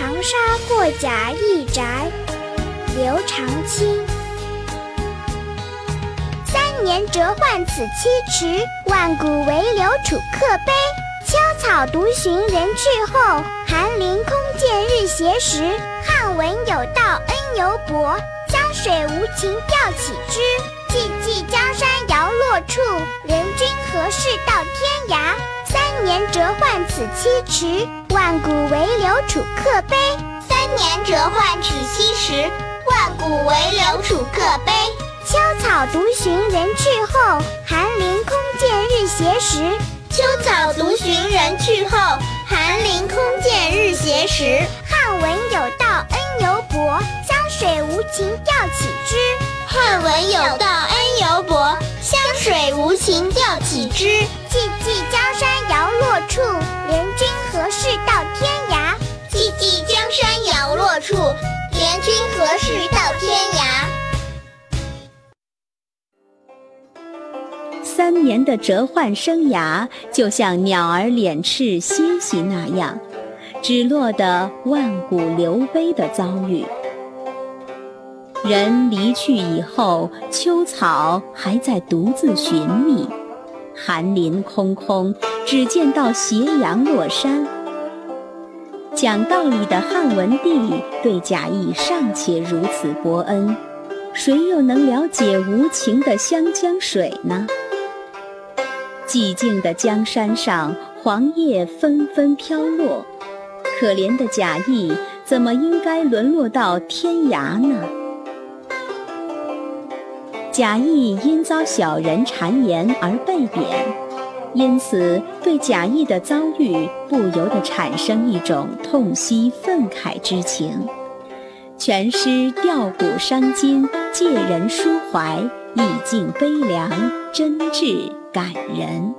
长沙过贾谊宅，刘长卿。三年折换此七迟，万古唯留楚客悲。秋草独寻人去后，寒林空见日斜时。汉文有道恩犹薄，江水无情调起之。寂寂江山摇落处，人君何事到天涯？三年折换此七迟，万古为流楚客悲。三年折换此七迟，万古为流楚客悲。秋草独寻人去后，寒林空见日斜时。秋草独寻人去后，寒林空见日斜时。汉文有道恩犹薄，江水无情调起之。汉文有道恩犹薄，湘水无情调起之。寂寂江山处，怜君何事到天涯？寂寂江山摇落处，怜君何事到天涯？三年的折换生涯，就像鸟儿敛翅歇息那样，只落得万古流悲的遭遇。人离去以后，秋草还在独自寻觅，寒林空空，只见到斜阳落山。讲道理的汉文帝对贾谊尚且如此薄恩，谁又能了解无情的湘江水呢？寂静的江山上，黄叶纷纷飘落，可怜的贾谊怎么应该沦落到天涯呢？贾谊因遭小人谗言而被贬，因此对贾谊的遭遇不由得产生一种痛惜愤慨之情。全诗吊古伤今，借人抒怀，意境悲凉，真挚感人。